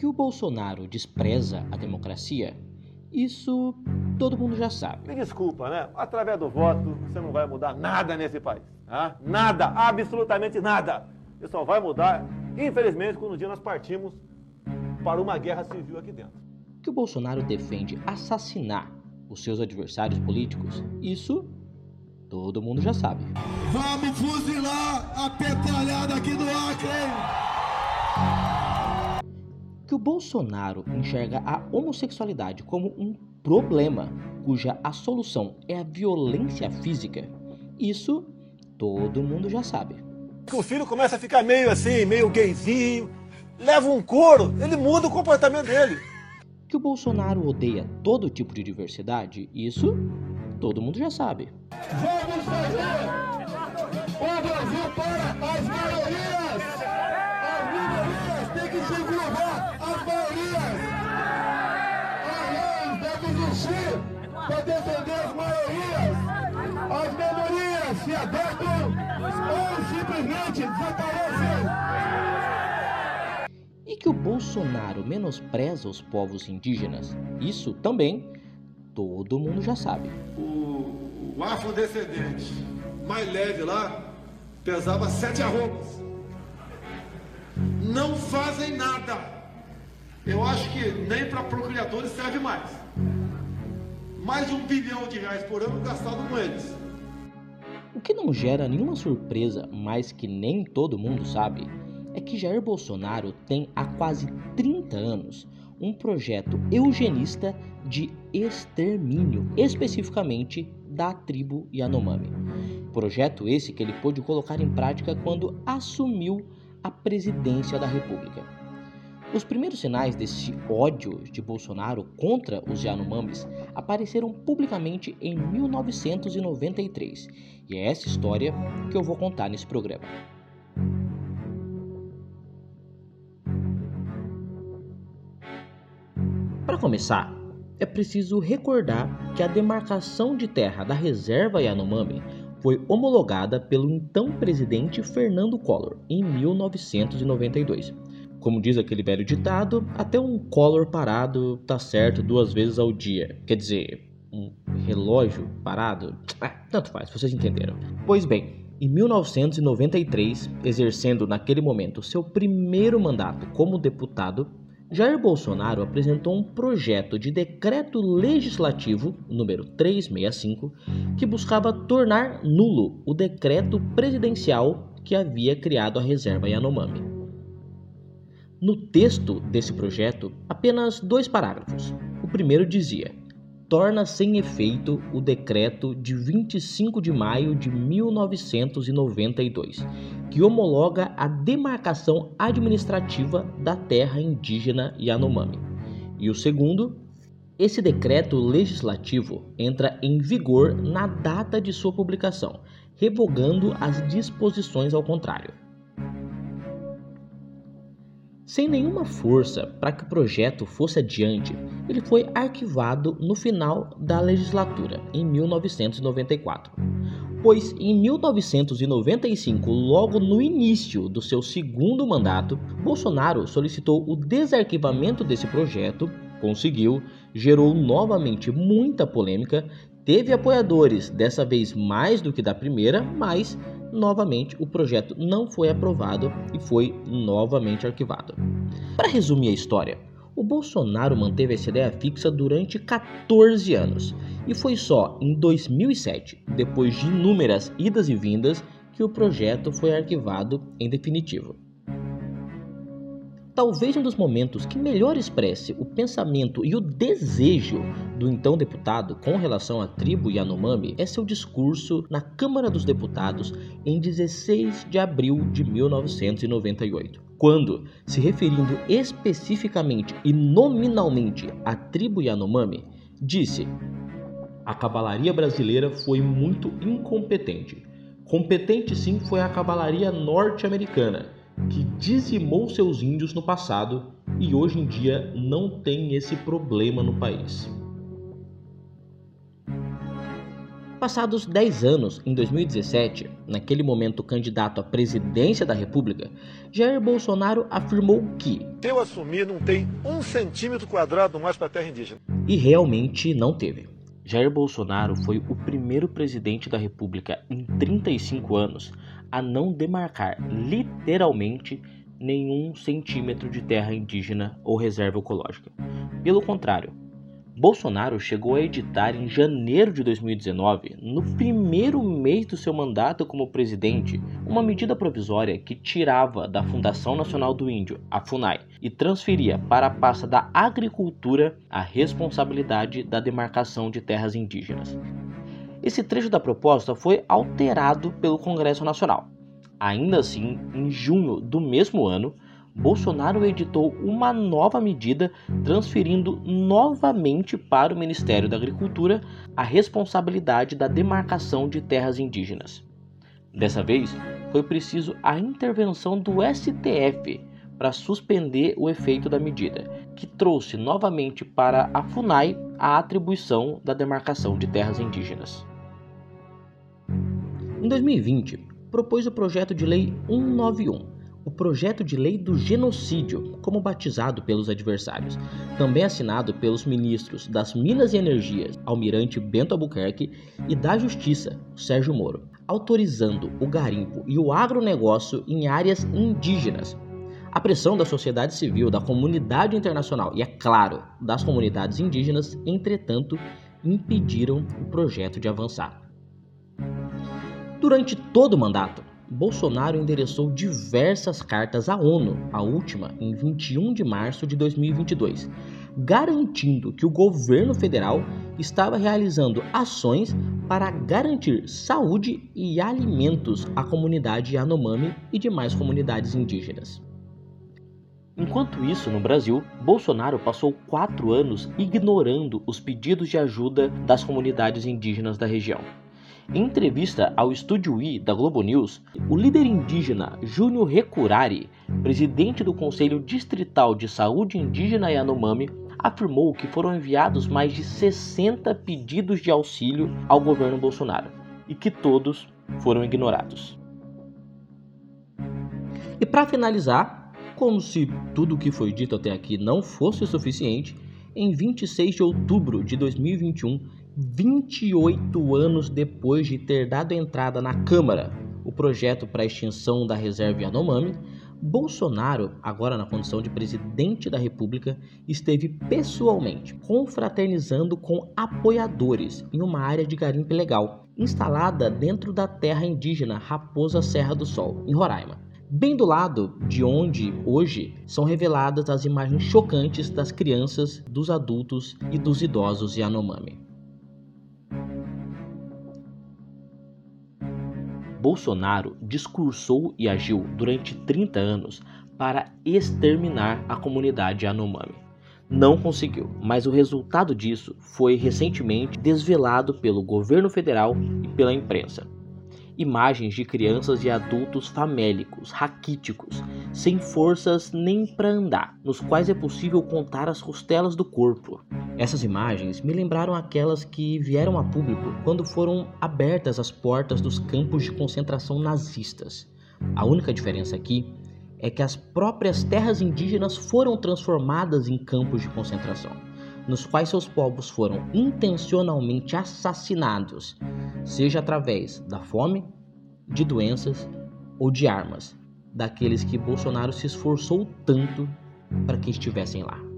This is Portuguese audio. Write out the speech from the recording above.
Que o Bolsonaro despreza a democracia, isso todo mundo já sabe. Me desculpa, né? Através do voto, você não vai mudar nada nesse país. Tá? Nada, absolutamente nada. Você só vai mudar, infelizmente, quando um dia nós partimos para uma guerra civil aqui dentro. Que o Bolsonaro defende assassinar os seus adversários políticos, isso todo mundo já sabe. Vamos fuzilar a petralhada aqui do Acre! Que o Bolsonaro enxerga a homossexualidade como um problema cuja a solução é a violência física, isso todo mundo já sabe. Que o filho começa a ficar meio assim, meio gayzinho, leva um couro, ele muda o comportamento dele. Que o Bolsonaro odeia todo tipo de diversidade, isso todo mundo já sabe. Vamos fazer o Brasil para as maiorias! Minorias se adaptam ou simplesmente desaparecem! E que o Bolsonaro menospreza os povos indígenas, isso também todo mundo já sabe. O, o afrodescendente mais leve lá pesava sete arrobas. Não fazem nada. Eu acho que nem para procriadores serve mais. Mais de um bilhão de reais por ano gastado com eles. O que não gera nenhuma surpresa, mas que nem todo mundo sabe, é que Jair Bolsonaro tem há quase 30 anos um projeto eugenista de extermínio, especificamente da tribo Yanomami. Projeto esse que ele pôde colocar em prática quando assumiu a presidência da República. Os primeiros sinais desse ódio de Bolsonaro contra os Yanomamis apareceram publicamente em 1993, e é essa história que eu vou contar nesse programa. Para começar, é preciso recordar que a demarcação de terra da reserva Yanomami foi homologada pelo então presidente Fernando Collor em 1992. Como diz aquele velho ditado, até um Collor parado tá certo duas vezes ao dia. Quer dizer, um relógio parado? Ah, tanto faz, vocês entenderam. Pois bem, em 1993, exercendo naquele momento seu primeiro mandato como deputado, Jair Bolsonaro apresentou um projeto de decreto legislativo número 365 que buscava tornar nulo o decreto presidencial que havia criado a reserva Yanomami. No texto desse projeto, apenas dois parágrafos. O primeiro dizia: torna sem efeito o decreto de 25 de maio de 1992, que homologa a demarcação administrativa da terra indígena Yanomami. E o segundo, esse decreto legislativo entra em vigor na data de sua publicação, revogando as disposições ao contrário. Sem nenhuma força para que o projeto fosse adiante, ele foi arquivado no final da legislatura, em 1994. Pois em 1995, logo no início do seu segundo mandato, Bolsonaro solicitou o desarquivamento desse projeto, conseguiu, gerou novamente muita polêmica, teve apoiadores, dessa vez mais do que da primeira, mas novamente o projeto não foi aprovado e foi novamente arquivado. Para resumir a história, o Bolsonaro manteve essa ideia fixa durante 14 anos e foi só em 2007, depois de inúmeras idas e vindas, que o projeto foi arquivado em definitivo. Talvez um dos momentos que melhor expresse o pensamento e o desejo do então deputado com relação à tribo Yanomami é seu discurso na Câmara dos Deputados em 16 de abril de 1998, quando, se referindo especificamente e nominalmente à tribo Yanomami, disse: A cavalaria brasileira foi muito incompetente. Competente sim foi a cavalaria norte-americana que dizimou seus índios no passado e hoje em dia não tem esse problema no país. Passados 10 anos, em 2017, naquele momento candidato à presidência da República, Jair Bolsonaro afirmou que, Se eu assumir, não tem um centímetro quadrado mais para a terra indígena. E realmente não teve. Jair Bolsonaro foi o primeiro presidente da República em 35 anos a não demarcar literalmente nenhum centímetro de terra indígena ou reserva ecológica. Pelo contrário, Bolsonaro chegou a editar em janeiro de 2019, no primeiro mês do seu mandato como presidente, uma medida provisória que tirava da Fundação Nacional do Índio, a FUNAI, e transferia para a pasta da Agricultura a responsabilidade da demarcação de terras indígenas. Esse trecho da proposta foi alterado pelo Congresso Nacional. Ainda assim, em junho do mesmo ano, Bolsonaro editou uma nova medida transferindo novamente para o Ministério da Agricultura a responsabilidade da demarcação de terras indígenas. Dessa vez, foi preciso a intervenção do STF para suspender o efeito da medida, que trouxe novamente para a FUNAI a atribuição da demarcação de terras indígenas. Em 2020, propôs o projeto de lei 191 o projeto de lei do genocídio, como batizado pelos adversários, também assinado pelos ministros das Minas e Energias, Almirante Bento Albuquerque, e da Justiça, Sérgio Moro, autorizando o garimpo e o agronegócio em áreas indígenas. A pressão da sociedade civil, da comunidade internacional e, é claro, das comunidades indígenas, entretanto, impediram o projeto de avançar. Durante todo o mandato, Bolsonaro endereçou diversas cartas à ONU, a última em 21 de março de 2022, garantindo que o governo federal estava realizando ações para garantir saúde e alimentos à comunidade Yanomami e demais comunidades indígenas. Enquanto isso, no Brasil, Bolsonaro passou quatro anos ignorando os pedidos de ajuda das comunidades indígenas da região. Em entrevista ao Estúdio I da Globo News, o líder indígena Júnior Recurari, presidente do Conselho Distrital de Saúde Indígena Yanomami, afirmou que foram enviados mais de 60 pedidos de auxílio ao governo Bolsonaro e que todos foram ignorados. E para finalizar, como se tudo o que foi dito até aqui não fosse suficiente, em 26 de outubro de 2021, 28 anos depois de ter dado entrada na Câmara o projeto para a extinção da reserva Yanomami, Bolsonaro, agora na condição de presidente da República, esteve pessoalmente confraternizando com apoiadores em uma área de garimpo legal, instalada dentro da terra indígena Raposa Serra do Sol, em Roraima. Bem do lado de onde hoje são reveladas as imagens chocantes das crianças, dos adultos e dos idosos Yanomami. Bolsonaro discursou e agiu durante 30 anos para exterminar a comunidade Yanomami. Não conseguiu, mas o resultado disso foi recentemente desvelado pelo governo federal e pela imprensa imagens de crianças e adultos famélicos, raquíticos, sem forças nem para andar, nos quais é possível contar as costelas do corpo. Essas imagens me lembraram aquelas que vieram a público quando foram abertas as portas dos campos de concentração nazistas. A única diferença aqui é que as próprias terras indígenas foram transformadas em campos de concentração, nos quais seus povos foram intencionalmente assassinados seja através da fome, de doenças ou de armas, daqueles que Bolsonaro se esforçou tanto para que estivessem lá.